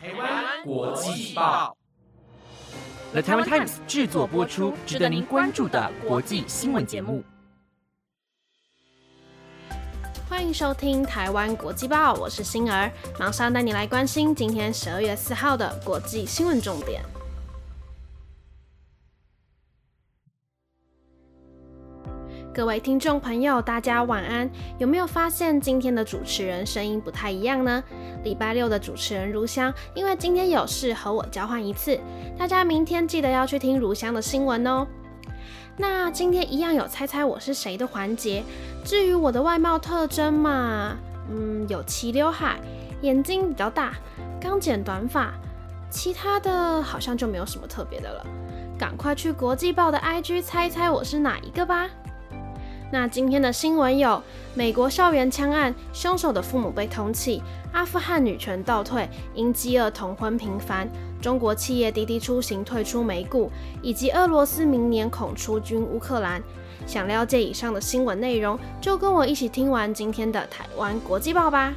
台湾国际报，The Taiwan Times 制作播出，值得您关注的国际新闻节目。欢迎收听台湾国际报，我是星儿，马上带你来关心今天十二月四号的国际新闻重点。各位听众朋友，大家晚安。有没有发现今天的主持人声音不太一样呢？礼拜六的主持人如香，因为今天有事和我交换一次。大家明天记得要去听如香的新闻哦。那今天一样有猜猜我是谁的环节。至于我的外貌特征嘛，嗯，有齐刘海，眼睛比较大，刚剪短发，其他的好像就没有什么特别的了。赶快去国际报的 IG 猜猜我是哪一个吧。那今天的新闻有：美国校园枪案，凶手的父母被通缉；阿富汗女权倒退，因饥饿同婚频繁；中国企业滴滴出行退出美股，以及俄罗斯明年恐出军乌克兰。想了解以上的新闻内容，就跟我一起听完今天的台湾国际报吧。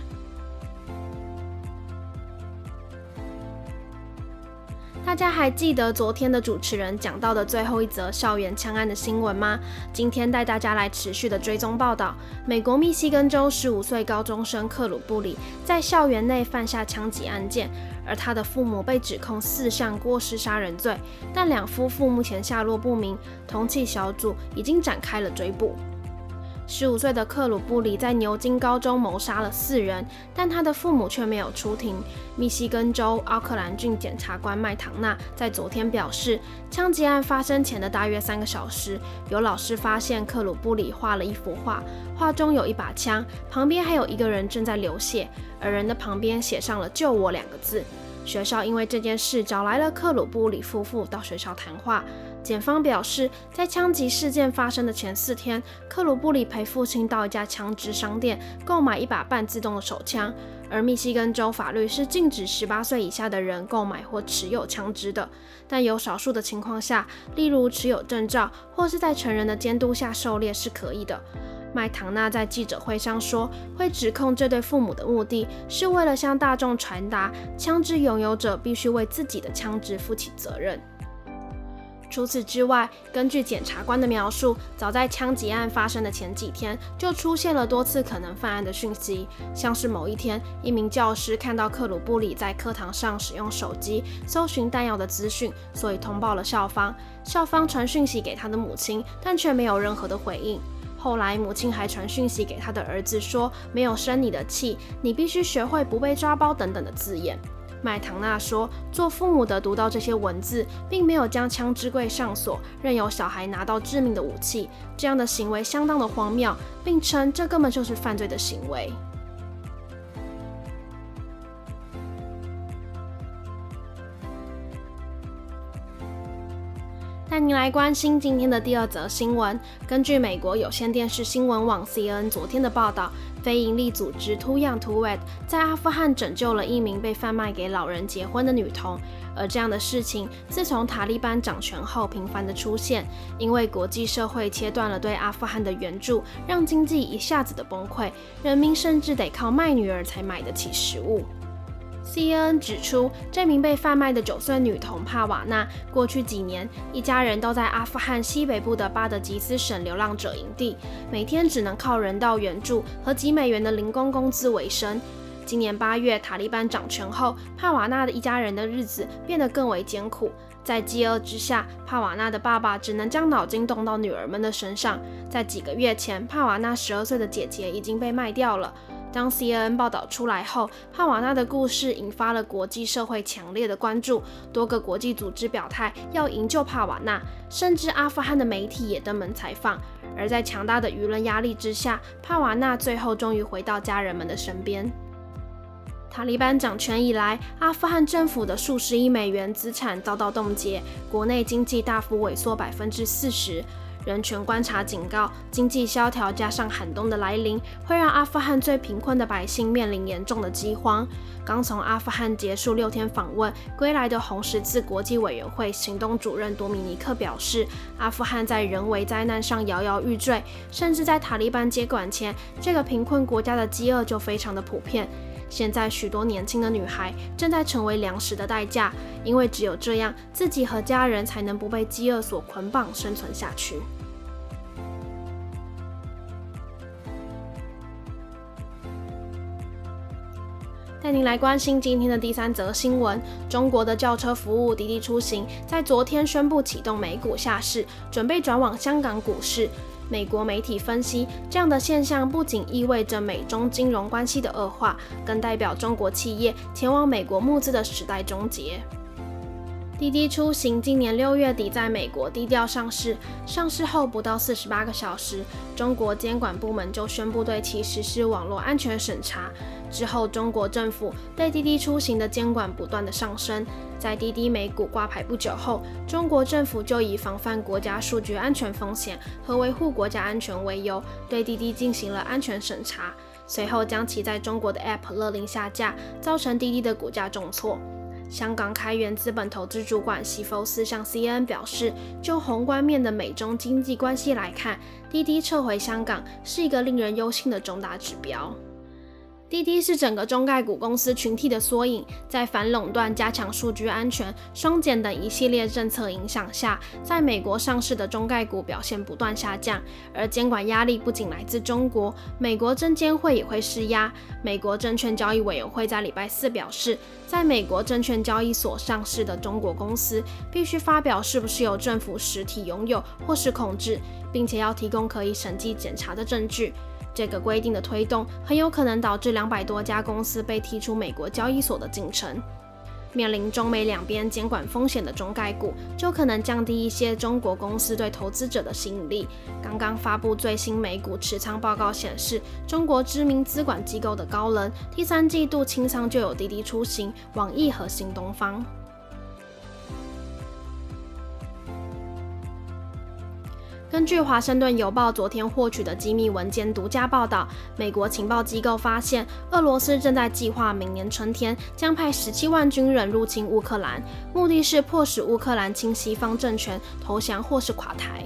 大家还记得昨天的主持人讲到的最后一则校园枪案的新闻吗？今天带大家来持续的追踪报道。美国密西根州十五岁高中生克鲁布里在校园内犯下枪击案件，而他的父母被指控四项过失杀人罪，但两夫妇目前下落不明，通缉小组已经展开了追捕。十五岁的克鲁布里在牛津高中谋杀了四人，但他的父母却没有出庭。密西根州奥克兰郡检察官麦唐纳在昨天表示，枪击案发生前的大约三个小时，有老师发现克鲁布里画了一幅画，画中有一把枪，旁边还有一个人正在流血，而人的旁边写上了“救我”两个字。学校因为这件事找来了克鲁布里夫妇到学校谈话。检方表示，在枪击事件发生的前四天，克鲁布里陪父亲到一家枪支商店购买一把半自动的手枪。而密西根州法律是禁止十八岁以下的人购买或持有枪支的，但有少数的情况下，例如持有证照或是在成人的监督下狩猎是可以的。麦唐纳在记者会上说，会指控这对父母的目的是为了向大众传达，枪支拥有者必须为自己的枪支负起责任。除此之外，根据检察官的描述，早在枪击案发生的前几天，就出现了多次可能犯案的讯息，像是某一天，一名教师看到克鲁布里在课堂上使用手机搜寻弹药的资讯，所以通报了校方。校方传讯息给他的母亲，但却没有任何的回应。后来，母亲还传讯息给他的儿子，说没有生你的气，你必须学会不被抓包等等的字眼。麦唐纳说：“做父母的读到这些文字，并没有将枪支柜上锁，任由小孩拿到致命的武器，这样的行为相当的荒谬，并称这根本就是犯罪的行为。”带您来关心今天的第二则新闻。根据美国有线电视新闻网 CNN 昨天的报道。非营利组织 Too Young To Wed 在阿富汗拯救了一名被贩卖给老人结婚的女童，而这样的事情自从塔利班掌权后频繁的出现，因为国际社会切断了对阿富汗的援助，让经济一下子的崩溃，人民甚至得靠卖女儿才买得起食物。CNN 指出，这名被贩卖的九岁女童帕瓦纳，过去几年一家人都在阿富汗西北部的巴德吉斯省流浪者营地，每天只能靠人道援助和几美元的零工工资为生。今年八月，塔利班掌权后，帕瓦纳的一家人的日子变得更为艰苦。在饥饿之下，帕瓦纳的爸爸只能将脑筋动到女儿们的身上。在几个月前，帕瓦纳十二岁的姐姐已经被卖掉了。当 CNN 报道出来后，帕瓦纳的故事引发了国际社会强烈的关注，多个国际组织表态要营救帕瓦纳，甚至阿富汗的媒体也登门采访。而在强大的舆论压力之下，帕瓦纳最后终于回到家人们的身边。塔利班掌权以来，阿富汗政府的数十亿美元资产遭到冻结，国内经济大幅萎缩百分之四十。人权观察警告，经济萧条加上寒冬的来临，会让阿富汗最贫困的百姓面临严重的饥荒。刚从阿富汗结束六天访问归来的红十字国际委员会行动主任多米尼克表示，阿富汗在人为灾难上摇摇欲坠，甚至在塔利班接管前，这个贫困国家的饥饿就非常的普遍。现在许多年轻的女孩正在成为粮食的代价，因为只有这样，自己和家人才能不被饥饿所捆绑，生存下去。带您来关心今天的第三则新闻：中国的轿车服务滴滴出行在昨天宣布启动美股下市，准备转往香港股市。美国媒体分析，这样的现象不仅意味着美中金融关系的恶化，更代表中国企业前往美国募资的时代终结。滴滴出行今年六月底在美国低调上市，上市后不到四十八个小时，中国监管部门就宣布对其实施网络安全审查。之后，中国政府对滴滴出行的监管不断的上升。在滴滴美股挂牌不久后，中国政府就以防范国家数据安全风险和维护国家安全为由，对滴滴进行了安全审查，随后将其在中国的 App 勒令下架，造成滴滴的股价重挫。香港开源资本投资主管西弗斯向 CNN 表示，就宏观面的美中经济关系来看，滴滴撤回香港是一个令人忧心的重大指标。滴滴是整个中概股公司群体的缩影，在反垄断、加强数据安全、双减等一系列政策影响下，在美国上市的中概股表现不断下降。而监管压力不仅来自中国，美国证监会也会施压。美国证券交易委员会在礼拜四表示，在美国证券交易所上市的中国公司必须发表是不是由政府实体拥有或是控制，并且要提供可以审计检查的证据。这个规定的推动很有可能导致两百多家公司被踢出美国交易所的进程。面临中美两边监管风险的中概股，就可能降低一些中国公司对投资者的吸引力。刚刚发布最新美股持仓报告显示，中国知名资管机构的高能第三季度清仓就有滴滴出行、网易和新东方。根据《华盛顿邮报》昨天获取的机密文件独家报道，美国情报机构发现，俄罗斯正在计划明年春天将派十七万军人入侵乌克兰，目的是迫使乌克兰亲西方政权投降或是垮台。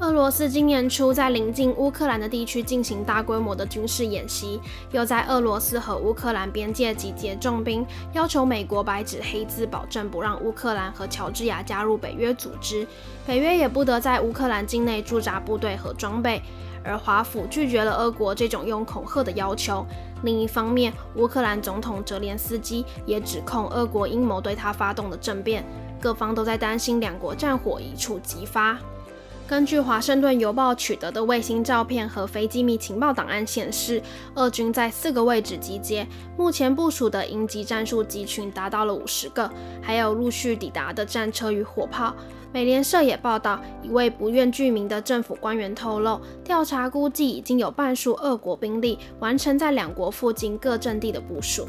俄罗斯今年初在临近乌克兰的地区进行大规模的军事演习，又在俄罗斯和乌克兰边界集结重兵，要求美国白纸黑字保证不让乌克兰和乔治亚加入北约组织，北约也不得在乌克兰境内驻扎部队和装备。而华府拒绝了俄国这种用恐吓的要求。另一方面，乌克兰总统泽连斯基也指控俄国阴谋对他发动的政变，各方都在担心两国战火一触即发。根据《华盛顿邮报》取得的卫星照片和非机密情报档案显示，俄军在四个位置集结，目前部署的营级战术集群达到了五十个，还有陆续抵达的战车与火炮。美联社也报道，一位不愿具名的政府官员透露，调查估计已经有半数俄国兵力完成在两国附近各阵地的部署。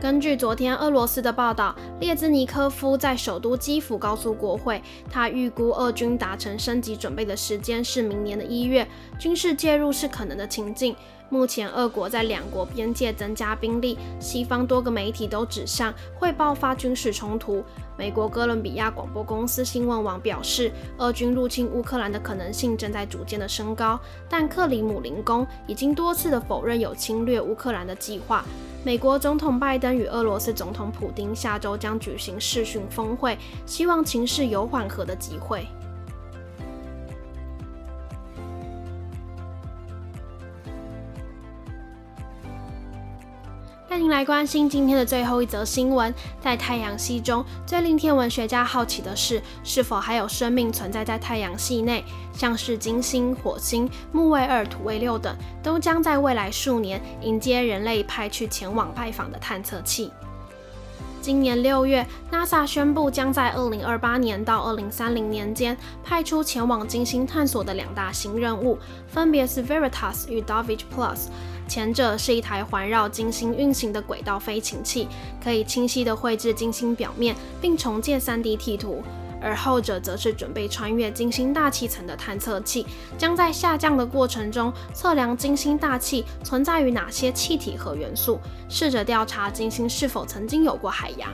根据昨天俄罗斯的报道，列兹尼科夫在首都基辅告诉国会，他预估俄军达成升级准备的时间是明年的一月，军事介入是可能的情境。目前，俄国在两国边界增加兵力，西方多个媒体都指向会爆发军事冲突。美国哥伦比亚广播公司新闻网表示，俄军入侵乌克兰的可能性正在逐渐的升高，但克里姆林宫已经多次的否认有侵略乌克兰的计划。美国总统拜登与俄罗斯总统普京下周将举行视讯峰会，希望情势有缓和的机会。来关心今天的最后一则新闻。在太阳系中，最令天文学家好奇的是，是否还有生命存在在太阳系内？像是金星、火星、木卫二、土卫六等，都将在未来数年迎接人类派去前往拜访的探测器。今年六月，NASA 宣布将在二零二八年到二零三零年间派出前往金星探索的两大新任务，分别是 Veritas 与 Dovich Plus。前者是一台环绕金星运行的轨道飞行器，可以清晰地绘制金星表面并重建 3D 地图；而后者则是准备穿越金星大气层的探测器，将在下降的过程中测量金星大气存在于哪些气体和元素，试着调查金星是否曾经有过海洋。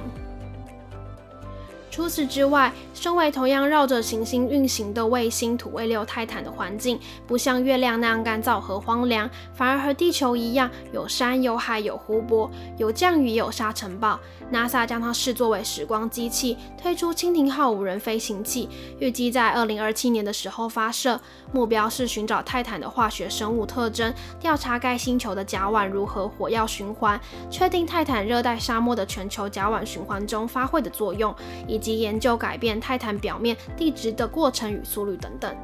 除此之外，身为同样绕着行星运行的卫星土卫六泰坦的环境，不像月亮那样干燥和荒凉，反而和地球一样，有山有海有湖泊，有降雨有沙尘暴。NASA 将它视作为时光机器，推出蜻蜓号无人飞行器，预计在二零二七年的时候发射，目标是寻找泰坦的化学生物特征，调查该星球的甲烷如何火药循环，确定泰坦热带沙漠的全球甲烷循环中发挥的作用，以及研究改变泰坦表面地质的过程与速率等等。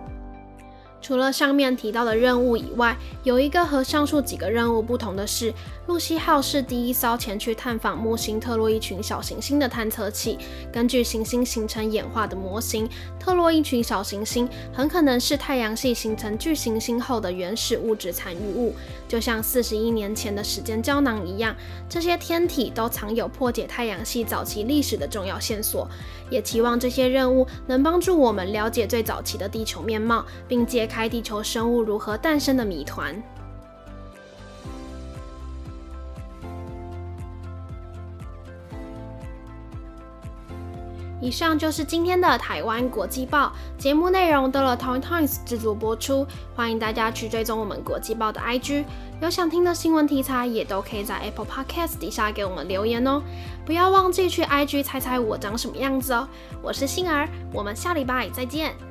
除了上面提到的任务以外，有一个和上述几个任务不同的是，露西号是第一艘前去探访木星特洛伊群小行星的探测器。根据行星形成演化的模型，特洛伊群小行星很可能是太阳系形成巨行星后的原始物质残余物，就像四十亿年前的时间胶囊一样。这些天体都藏有破解太阳系早期历史的重要线索。也期望这些任务能帮助我们了解最早期的地球面貌，并揭开地球生物如何诞生的谜团。以上就是今天的台湾国际报节目内容，都了 Taiwan Times 制作播出。欢迎大家去追踪我们国际报的 IG，有想听的新闻题材，也都可以在 Apple Podcast 底下给我们留言哦。不要忘记去 IG 猜猜我长什么样子哦。我是杏儿，我们下礼拜再见。